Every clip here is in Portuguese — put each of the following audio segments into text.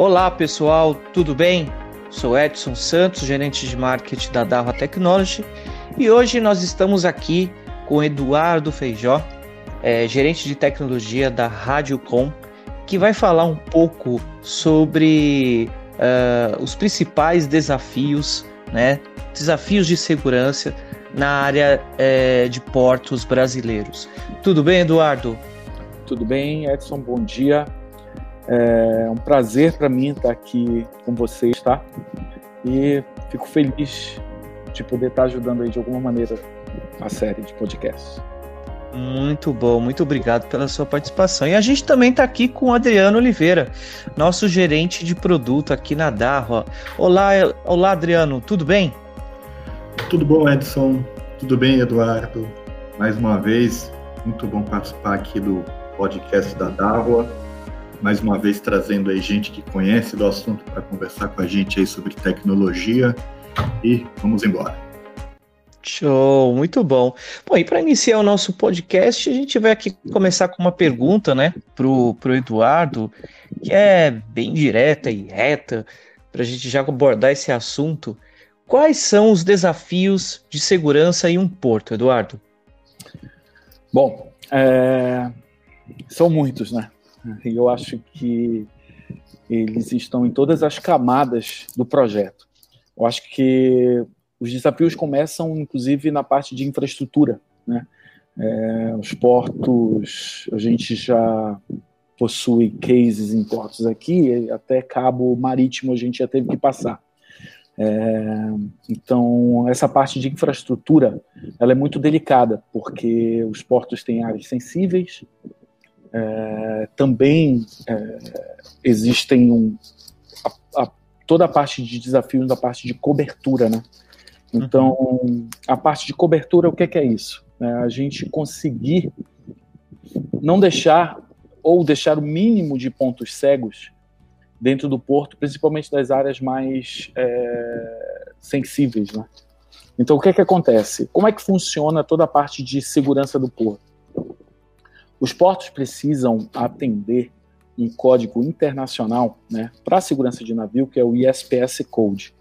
Olá pessoal, tudo bem? Sou Edson Santos, gerente de marketing da Darwa Technology e hoje nós estamos aqui com Eduardo Feijó, é, gerente de tecnologia da Radiocom, que vai falar um pouco sobre uh, os principais desafios, né, desafios de segurança na área é, de portos brasileiros. Tudo bem, Eduardo? Tudo bem, Edson, bom dia. É um prazer para mim estar aqui com vocês, tá? E fico feliz de poder estar ajudando aí de alguma maneira a série de podcasts. Muito bom, muito obrigado pela sua participação. E a gente também está aqui com o Adriano Oliveira, nosso gerente de produto aqui na Darro. Olá, olá Adriano, tudo bem? Tudo bom, Edson? Tudo bem, Eduardo? Mais uma vez, muito bom participar aqui do podcast da Darro mais uma vez trazendo aí gente que conhece do assunto para conversar com a gente aí sobre tecnologia e vamos embora. Show, muito bom. Bom, e para iniciar o nosso podcast, a gente vai aqui começar com uma pergunta, né, pro, pro Eduardo, que é bem direta e reta, para a gente já abordar esse assunto. Quais são os desafios de segurança em um porto, Eduardo? Bom, é... são muitos, né? E eu acho que eles estão em todas as camadas do projeto. Eu acho que os desafios começam, inclusive, na parte de infraestrutura. Né? É, os portos, a gente já possui cases em portos aqui, até cabo marítimo a gente já teve que passar. É, então, essa parte de infraestrutura ela é muito delicada, porque os portos têm áreas sensíveis, é, também é, existem um, a, a, toda a parte de desafios da parte de cobertura, né? Então, a parte de cobertura, o que é, que é isso? É a gente conseguir não deixar ou deixar o mínimo de pontos cegos dentro do porto, principalmente das áreas mais é, sensíveis, né? Então, o que é que acontece? Como é que funciona toda a parte de segurança do porto? Os portos precisam atender um código internacional né, para a segurança de navio, que é o ISPS Code.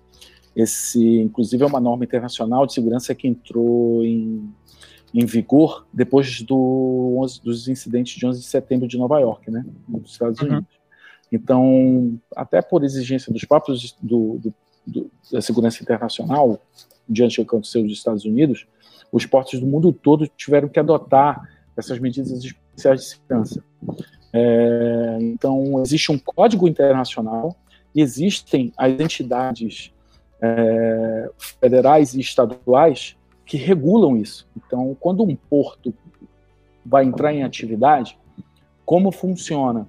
Esse, inclusive, é uma norma internacional de segurança que entrou em, em vigor depois do 11, dos incidentes de 11 de setembro de Nova York, né, nos Estados uhum. Unidos. Então, até por exigência dos próprios do, do, do, da segurança internacional, diante do que aconteceu nos Estados Unidos, os portos do mundo todo tiveram que adotar essas medidas de segurança. É, então, existe um código internacional e existem as entidades é, federais e estaduais que regulam isso. Então, quando um porto vai entrar em atividade, como funciona?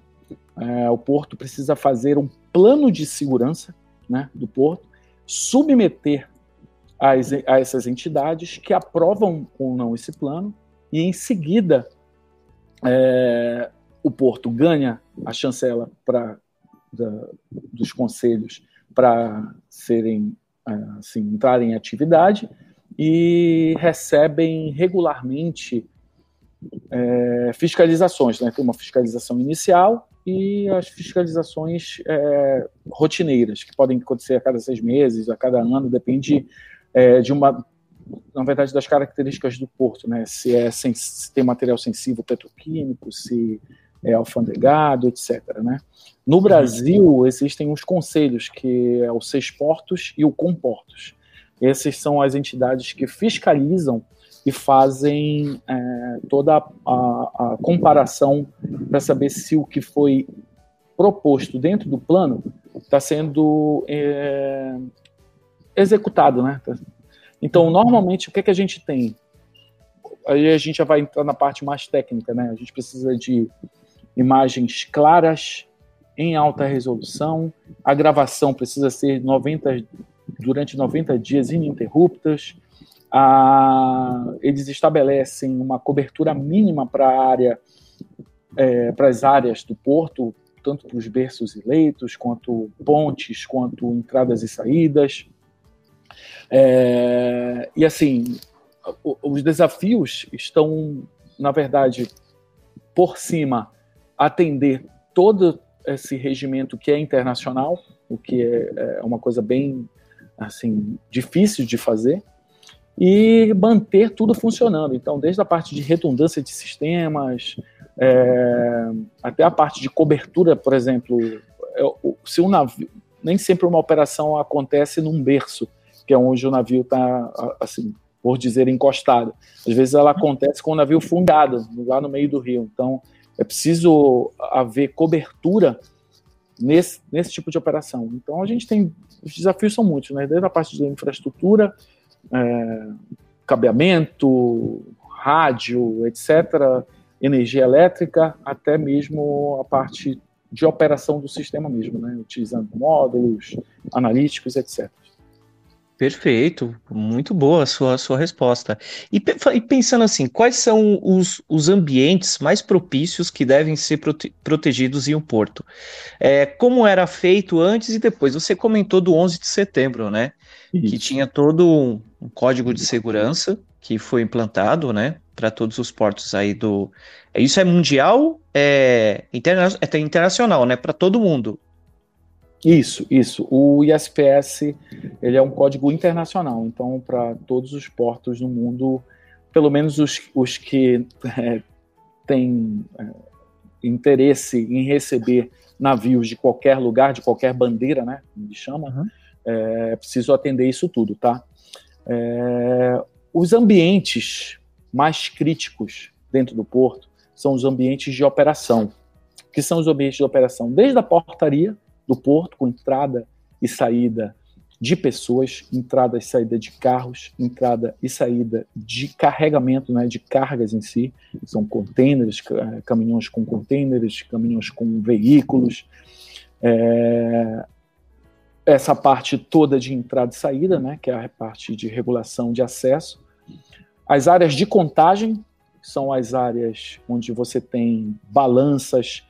É, o porto precisa fazer um plano de segurança né, do porto, submeter as, a essas entidades que aprovam ou não esse plano, e em seguida é, o Porto ganha a chancela para dos conselhos para serem é, assim, entrarem em atividade e recebem regularmente é, fiscalizações, né? Tem uma fiscalização inicial e as fiscalizações é, rotineiras, que podem acontecer a cada seis meses, a cada ano, depende é, de uma na verdade, das características do porto, né? Se, é, se tem material sensível petroquímico, se é alfandegado, etc. Né? No uhum. Brasil, existem os conselhos, que é o Seis Portos e o Comportos. Essas são as entidades que fiscalizam e fazem é, toda a, a, a comparação para saber se o que foi proposto dentro do plano está sendo é, executado, né? Então, normalmente, o que, é que a gente tem? Aí a gente já vai entrar na parte mais técnica, né? A gente precisa de imagens claras, em alta resolução, a gravação precisa ser 90, durante 90 dias ininterruptas, a, eles estabelecem uma cobertura mínima para a área, é, para as áreas do porto, tanto para os berços e leitos, quanto pontes, quanto entradas e saídas. É, e assim, os desafios estão, na verdade, por cima, atender todo, esse regimento que é internacional, o que é, é uma coisa bem assim difícil de fazer, e manter tudo funcionando. Então, desde a parte de redundância de sistemas, é, até a parte de cobertura, por exemplo, é, se um navio, nem sempre uma operação acontece num berço, que é onde o navio está, assim, por dizer, encostado. Às vezes ela acontece com o navio fundado, lá no meio do rio. Então, é preciso haver cobertura nesse, nesse tipo de operação. Então, a gente tem. Os desafios são muitos, né? Desde a parte de infraestrutura, é, cabeamento, rádio, etc., energia elétrica, até mesmo a parte de operação do sistema mesmo, né? utilizando módulos analíticos, etc. Perfeito, muito boa a sua, sua resposta. E, e, pensando assim, quais são os, os ambientes mais propícios que devem ser prote protegidos em um porto? É, como era feito antes e depois? Você comentou do 11 de setembro, né? Isso. Que tinha todo um, um, código de segurança que foi implantado, né? Para todos os portos aí do. Isso é mundial? É, interna é internacional, né? Para todo mundo. Isso, isso. O ISPS ele é um código internacional, então para todos os portos no mundo, pelo menos os, os que é, têm é, interesse em receber navios de qualquer lugar, de qualquer bandeira, né, como chama, uhum. é, preciso atender isso tudo, tá? É, os ambientes mais críticos dentro do porto são os ambientes de operação. que são os ambientes de operação? Desde a portaria, do porto, com entrada e saída de pessoas, entrada e saída de carros, entrada e saída de carregamento, né, de cargas em si, são contêineres, caminhões com contêineres, caminhões com veículos, é, essa parte toda de entrada e saída, né, que é a parte de regulação de acesso, as áreas de contagem, são as áreas onde você tem balanças,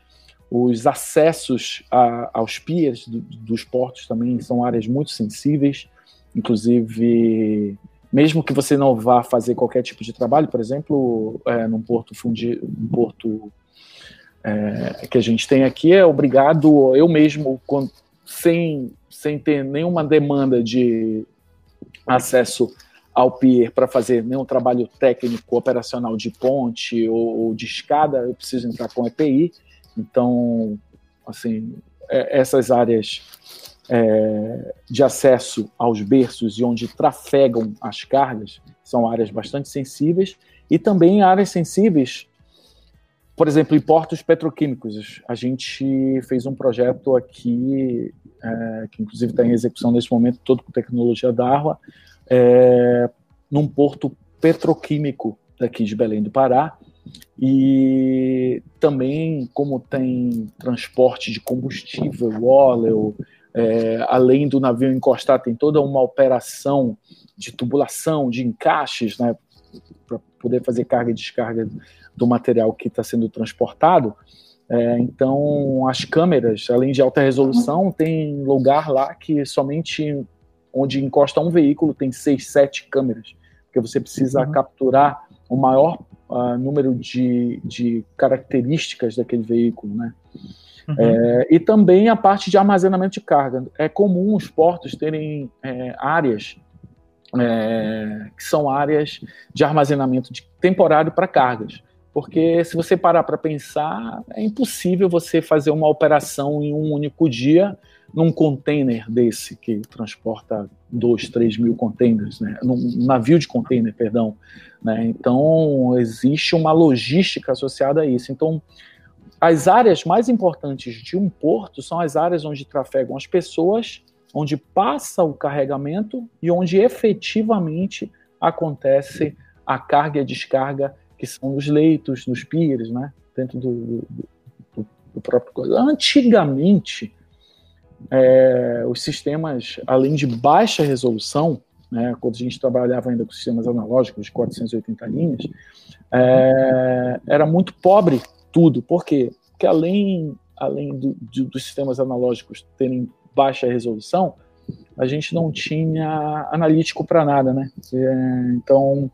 os acessos a, aos piers do, dos portos também são áreas muito sensíveis, inclusive, mesmo que você não vá fazer qualquer tipo de trabalho, por exemplo, é, num porto fundi, um porto é, que a gente tem aqui, é obrigado eu mesmo, sem, sem ter nenhuma demanda de acesso ao pier para fazer nenhum trabalho técnico operacional de ponte ou, ou de escada, eu preciso entrar com EPI então, assim, é, essas áreas é, de acesso aos berços e onde trafegam as cargas são áreas bastante sensíveis e também áreas sensíveis, por exemplo, em portos petroquímicos. A gente fez um projeto aqui, é, que inclusive está em execução nesse momento, todo com tecnologia da Arla, é, num porto petroquímico daqui de Belém do Pará, e também, como tem transporte de combustível, óleo, é, além do navio encostar, tem toda uma operação de tubulação, de encaixes, né, para poder fazer carga e descarga do material que está sendo transportado. É, então, as câmeras, além de alta resolução, tem lugar lá que somente onde encosta um veículo tem seis, sete câmeras, porque você precisa uhum. capturar o maior uh, número de, de características daquele veículo, né? Uhum. É, e também a parte de armazenamento de carga. É comum os portos terem é, áreas é, que são áreas de armazenamento de, temporário para cargas. Porque se você parar para pensar, é impossível você fazer uma operação em um único dia num container desse que transporta 2, 3 mil containers, né? num navio de container, perdão. Né? Então, existe uma logística associada a isso. Então, as áreas mais importantes de um porto são as áreas onde trafegam as pessoas, onde passa o carregamento e onde efetivamente acontece a carga e a descarga, que são nos leitos, nos piers, né? dentro do, do, do próprio. Antigamente, é, os sistemas, além de baixa resolução, né, quando a gente trabalhava ainda com sistemas analógicos de 480 linhas, é, era muito pobre tudo. Por quê? Porque além, além do, dos sistemas analógicos terem baixa resolução, a gente não tinha analítico para nada, né? É, então,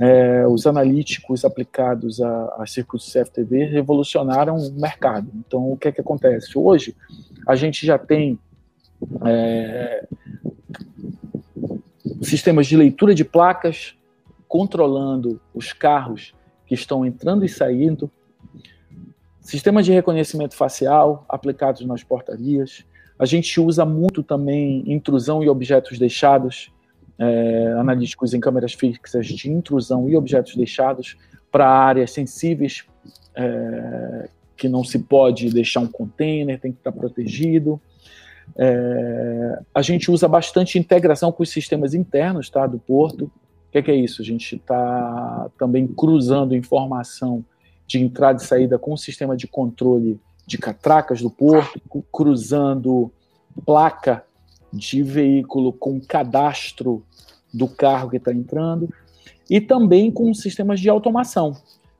é, os analíticos aplicados a, a circuitos CFTV revolucionaram o mercado. Então, o que é que acontece? Hoje, a gente já tem é, sistemas de leitura de placas controlando os carros que estão entrando e saindo, sistemas de reconhecimento facial aplicados nas portarias, a gente usa muito também intrusão e objetos deixados, é, analíticos em câmeras fixas de intrusão e objetos deixados para áreas sensíveis é, que não se pode deixar um container, tem que estar protegido. É, a gente usa bastante integração com os sistemas internos tá, do porto. O que que é isso? A gente está também cruzando informação de entrada e saída com o sistema de controle de catracas do porto, cruzando placa de veículo com cadastro do carro que está entrando, e também com sistemas de automação.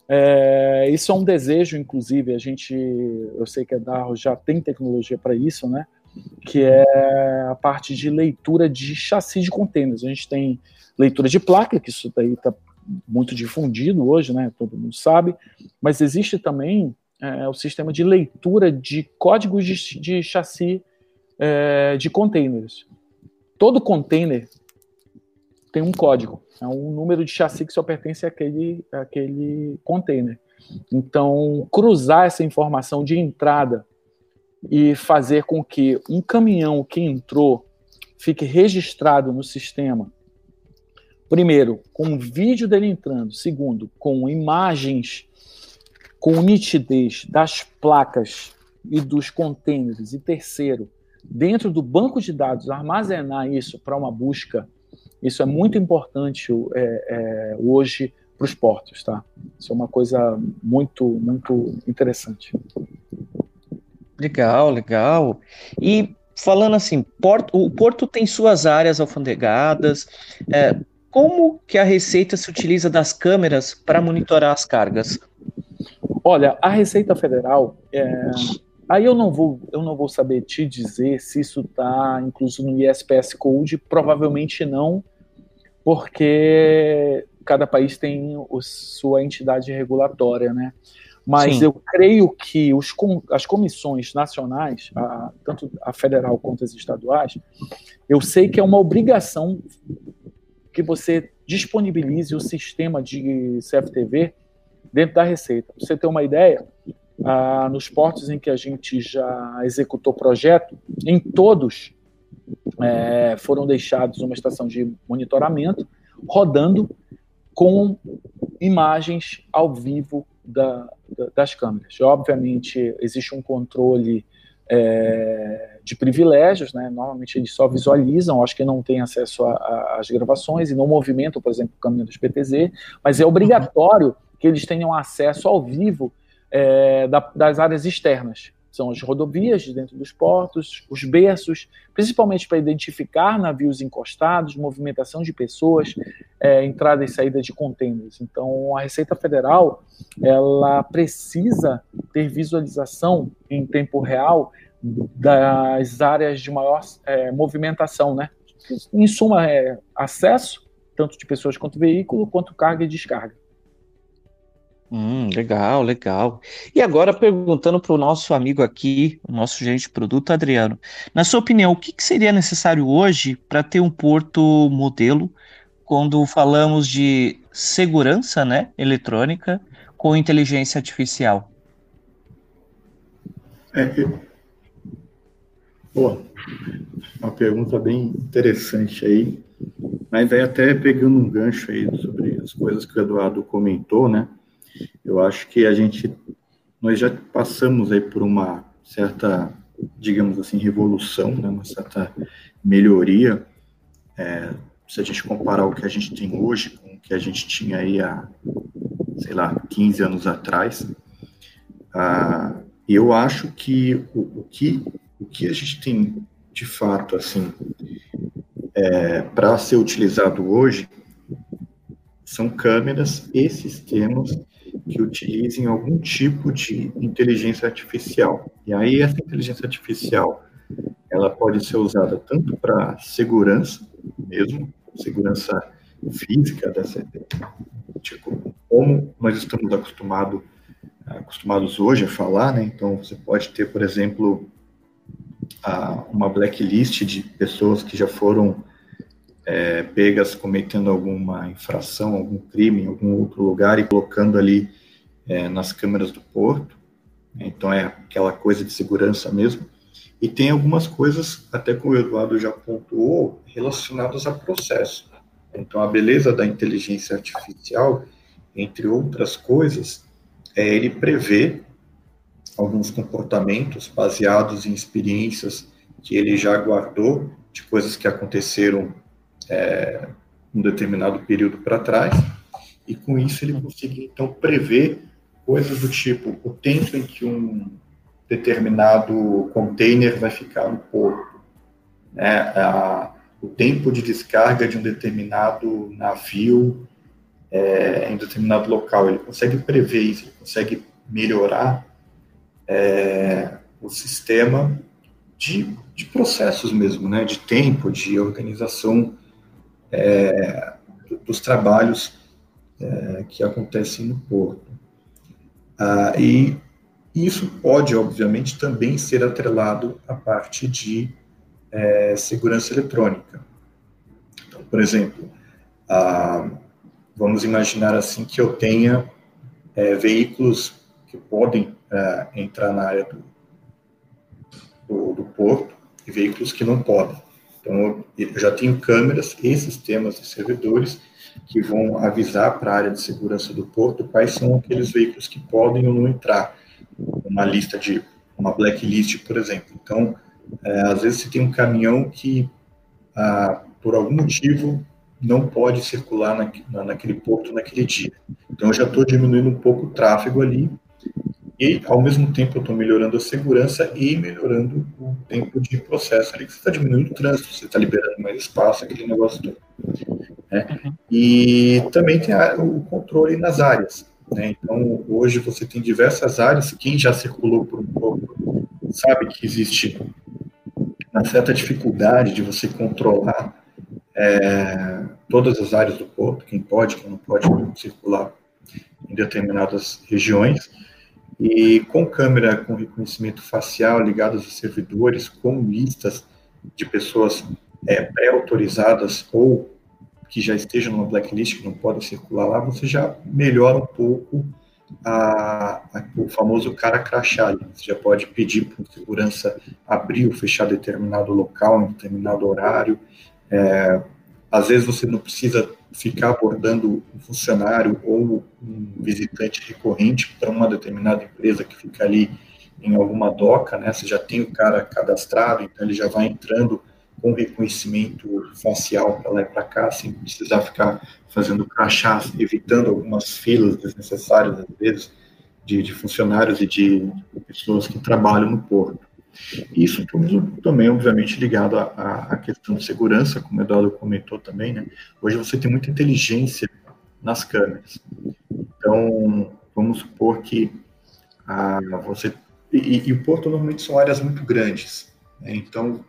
É, isso é um desejo, inclusive, a gente, eu sei que a Darro já tem tecnologia para isso, né? Que é a parte de leitura de chassi de contêineres. A gente tem leitura de placa, que isso daí está muito difundido hoje, né? Todo mundo sabe, mas existe também é, o sistema de leitura de códigos de, de chassi é, de containers. Todo container tem um código, é um número de chassi que só pertence àquele, àquele container. Então, cruzar essa informação de entrada e fazer com que um caminhão que entrou fique registrado no sistema, primeiro, com o vídeo dele entrando, segundo, com imagens com nitidez das placas e dos containers, e terceiro, dentro do banco de dados, armazenar isso para uma busca, isso é muito importante é, é, hoje para os portos, tá? Isso é uma coisa muito, muito interessante. Legal, legal. E falando assim, porto, o porto tem suas áreas alfandegadas. É, como que a Receita se utiliza das câmeras para monitorar as cargas? Olha, a Receita Federal, é, aí eu não vou, eu não vou saber te dizer se isso está incluso no ISPS Code, provavelmente não, porque cada país tem o, sua entidade regulatória, né? Mas Sim. eu creio que os, as comissões nacionais, a, tanto a federal quanto as estaduais, eu sei que é uma obrigação que você disponibilize o sistema de CFTV dentro da Receita. Para você ter uma ideia, ah, nos portos em que a gente já executou projeto, em todos é, foram deixados uma estação de monitoramento rodando com imagens ao vivo da, da, das câmeras. Obviamente, existe um controle é, de privilégios, né? normalmente eles só visualizam, acho que não têm acesso às gravações e não movimentam, por exemplo, o caminho dos PTZ, mas é obrigatório que eles tenham acesso ao vivo é, da, das áreas externas. São as rodovias de dentro dos portos, os berços, principalmente para identificar navios encostados, movimentação de pessoas, é, entrada e saída de contêineres. Então, a Receita Federal ela precisa ter visualização em tempo real das áreas de maior é, movimentação, né? Em suma, é acesso tanto de pessoas quanto veículo, quanto carga e descarga. Hum, legal, legal. E agora perguntando para o nosso amigo aqui, o nosso gerente de produto, Adriano, na sua opinião, o que, que seria necessário hoje para ter um porto modelo quando falamos de segurança, né, eletrônica com inteligência artificial? É, boa, uma pergunta bem interessante aí, mas aí até pegando um gancho aí sobre as coisas que o Eduardo comentou, né? Eu acho que a gente, nós já passamos aí por uma certa, digamos assim, revolução, né, uma certa melhoria, é, se a gente comparar o que a gente tem hoje com o que a gente tinha aí há, sei lá, 15 anos atrás, ah, eu acho que o, o, que o que a gente tem de fato assim é, para ser utilizado hoje são câmeras e sistemas que utilizem algum tipo de inteligência artificial. E aí essa inteligência artificial, ela pode ser usada tanto para segurança mesmo, segurança física dessa tipo, como nós estamos acostumado, acostumados hoje a falar, né? Então você pode ter, por exemplo, uma blacklist de pessoas que já foram é, pegas cometendo alguma infração, algum crime em algum outro lugar e colocando ali é, nas câmeras do porto. Então é aquela coisa de segurança mesmo. E tem algumas coisas, até como o Eduardo já pontuou, relacionadas a processo. Então a beleza da inteligência artificial, entre outras coisas, é ele prever alguns comportamentos baseados em experiências que ele já guardou de coisas que aconteceram é, um determinado período para trás, e com isso ele conseguir então prever coisas do tipo o tempo em que um determinado container vai ficar no porto, né, a, o tempo de descarga de um determinado navio é, em determinado local. Ele consegue prever isso, ele consegue melhorar é, o sistema de, de processos mesmo, né, de tempo, de organização é, dos trabalhos é, que acontecem no porto. Ah, e isso pode, obviamente, também ser atrelado à parte de é, segurança eletrônica. Então, por exemplo, ah, vamos imaginar assim que eu tenha é, veículos que podem é, entrar na área do, do, do porto e veículos que não podem. Então, eu já tenho câmeras e sistemas de servidores que vão avisar para a área de segurança do porto quais são aqueles veículos que podem ou não entrar. Uma lista de, uma blacklist, por exemplo. Então, é, às vezes você tem um caminhão que, ah, por algum motivo, não pode circular na, naquele porto naquele dia. Então, eu já estou diminuindo um pouco o tráfego ali e, ao mesmo tempo, eu estou melhorando a segurança e melhorando o tempo de processo ali, que você está diminuindo o trânsito, você está liberando mais espaço, aquele negócio todo. Né? Uhum. E também tem a, o controle nas áreas. Né? Então, hoje você tem diversas áreas, quem já circulou por um pouco sabe que existe uma certa dificuldade de você controlar é, todas as áreas do porto, quem pode, quem não pode circular em determinadas regiões. E com câmera com reconhecimento facial ligadas a servidores, com listas de pessoas é, pré-autorizadas ou que já estejam numa blacklist, que não podem circular lá, você já melhora um pouco a, a, o famoso cara crachá. Você já pode pedir para segurança abrir ou fechar determinado local, em determinado horário. É, às vezes você não precisa ficar abordando um funcionário ou um visitante recorrente para uma determinada empresa que fica ali em alguma doca, né? Você já tem o cara cadastrado, então ele já vai entrando com reconhecimento facial para lá e para cá, sem precisar ficar fazendo crachás, evitando algumas filas desnecessárias, às vezes, de, de funcionários e de pessoas que trabalham no porto. Isso tudo também, obviamente, ligado à, questão de segurança, como o Eduardo comentou também, né? Hoje você tem muita inteligência nas câmeras. Então, vamos supor que ah, você... E, e, o porto normalmente são áreas muito grandes. Né? Então,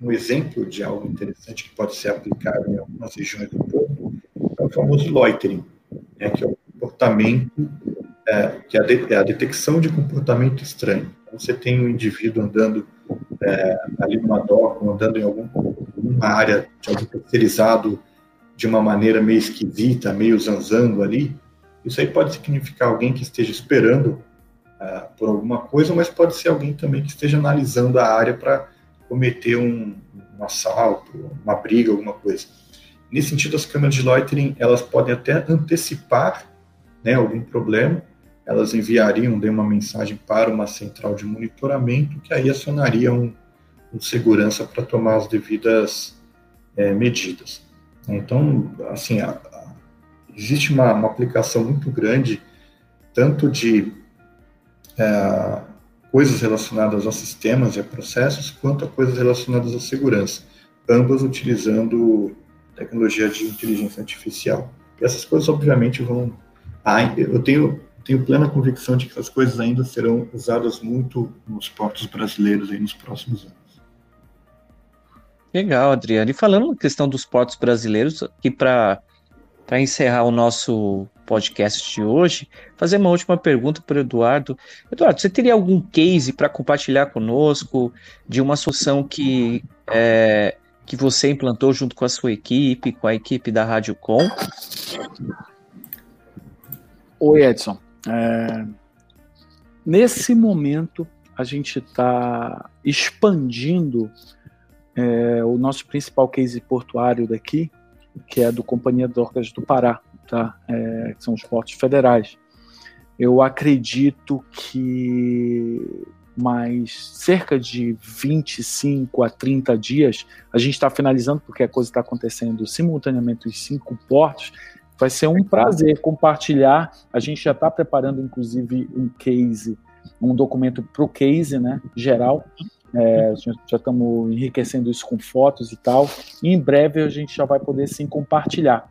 um exemplo de algo interessante que pode ser aplicado em algumas regiões do porto é o famoso loitering, né? que é o comportamento, é, que é a, de, é a detecção de comportamento estranho você tem um indivíduo andando é, ali numa doca, andando em algum, alguma área de algum terceirizado de uma maneira meio esquisita, meio zanzando ali, isso aí pode significar alguém que esteja esperando uh, por alguma coisa, mas pode ser alguém também que esteja analisando a área para cometer um, um, assalto, uma briga, alguma coisa. Nesse sentido, as câmeras de loitering elas podem até antecipar né, algum problema elas enviariam de uma mensagem para uma central de monitoramento que aí acionaria um, um segurança para tomar as devidas é, medidas. Então, assim, a, a, existe uma, uma, aplicação muito grande, tanto de é, coisas relacionadas a sistemas e a processos, quanto a coisas relacionadas à segurança, ambas utilizando tecnologia de inteligência artificial. E essas coisas, obviamente, vão. Ah, eu tenho tenho plena convicção de que essas coisas ainda serão usadas muito nos portos brasileiros aí nos próximos anos. Legal, Adriano. E falando na questão dos portos brasileiros, aqui para encerrar o nosso podcast de hoje, fazer uma última pergunta para o Eduardo. Eduardo, você teria algum case para compartilhar conosco de uma solução que, é, que você implantou junto com a sua equipe, com a equipe da Rádio Com? Oi, Edson. É, nesse momento, a gente está expandindo é, o nosso principal case portuário daqui, que é do Companhia Docas do Pará, tá? É, que são os portos federais. Eu acredito que mais cerca de 25 a 30 dias, a gente está finalizando, porque a coisa está acontecendo simultaneamente os cinco portos. Vai ser um prazer compartilhar. A gente já está preparando, inclusive, um case, um documento para o case, né, geral, é, já estamos enriquecendo isso com fotos e tal. E em breve a gente já vai poder sim compartilhar.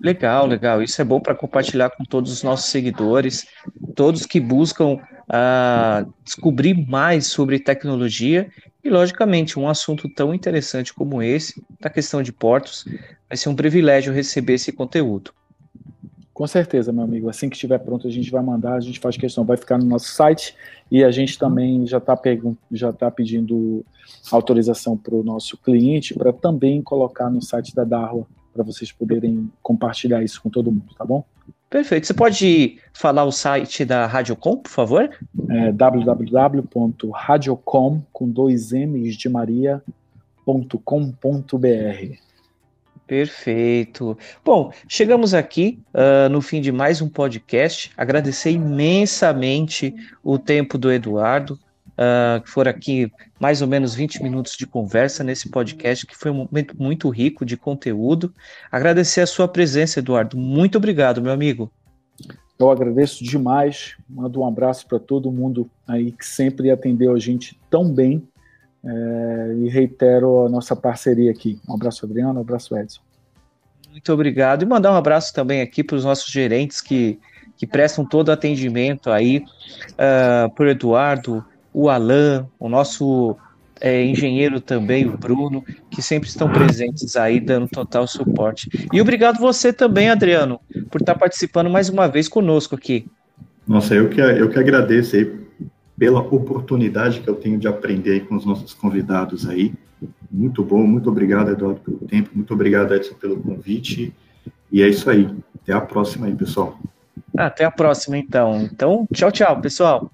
Legal, legal. Isso é bom para compartilhar com todos os nossos seguidores, todos que buscam uh, descobrir mais sobre tecnologia e, logicamente, um assunto tão interessante como esse, da questão de portos, vai ser um privilégio receber esse conteúdo. Com certeza, meu amigo. Assim que estiver pronto, a gente vai mandar, a gente faz questão, vai ficar no nosso site e a gente também já está já tá pedindo autorização para o nosso cliente para também colocar no site da Darwa para vocês poderem compartilhar isso com todo mundo, tá bom? Perfeito. Você pode falar o site da Radiocom, por favor? É www.radiocom com dois M's de Maria.com.br. Perfeito. Bom, chegamos aqui uh, no fim de mais um podcast. Agradecer imensamente o tempo do Eduardo, uh, que foram aqui mais ou menos 20 minutos de conversa nesse podcast, que foi um momento muito rico de conteúdo. Agradecer a sua presença, Eduardo. Muito obrigado, meu amigo. Eu agradeço demais. Mando um abraço para todo mundo aí que sempre atendeu a gente tão bem é, e reitero a nossa parceria aqui. Um abraço, Adriano, um abraço, Edson. Muito obrigado. E mandar um abraço também aqui para os nossos gerentes que, que prestam todo o atendimento aí, uh, para o Eduardo, o Alan, o nosso é, engenheiro também, o Bruno, que sempre estão presentes aí, dando total suporte. E obrigado você também, Adriano, por estar participando mais uma vez conosco aqui. Nossa, eu que, eu que agradeço aí pela oportunidade que eu tenho de aprender com os nossos convidados aí. Muito bom, muito obrigado, Eduardo, pelo tempo, muito obrigado, Edson, pelo convite. E é isso aí. Até a próxima aí, pessoal. Até a próxima, então. Então, tchau, tchau, pessoal.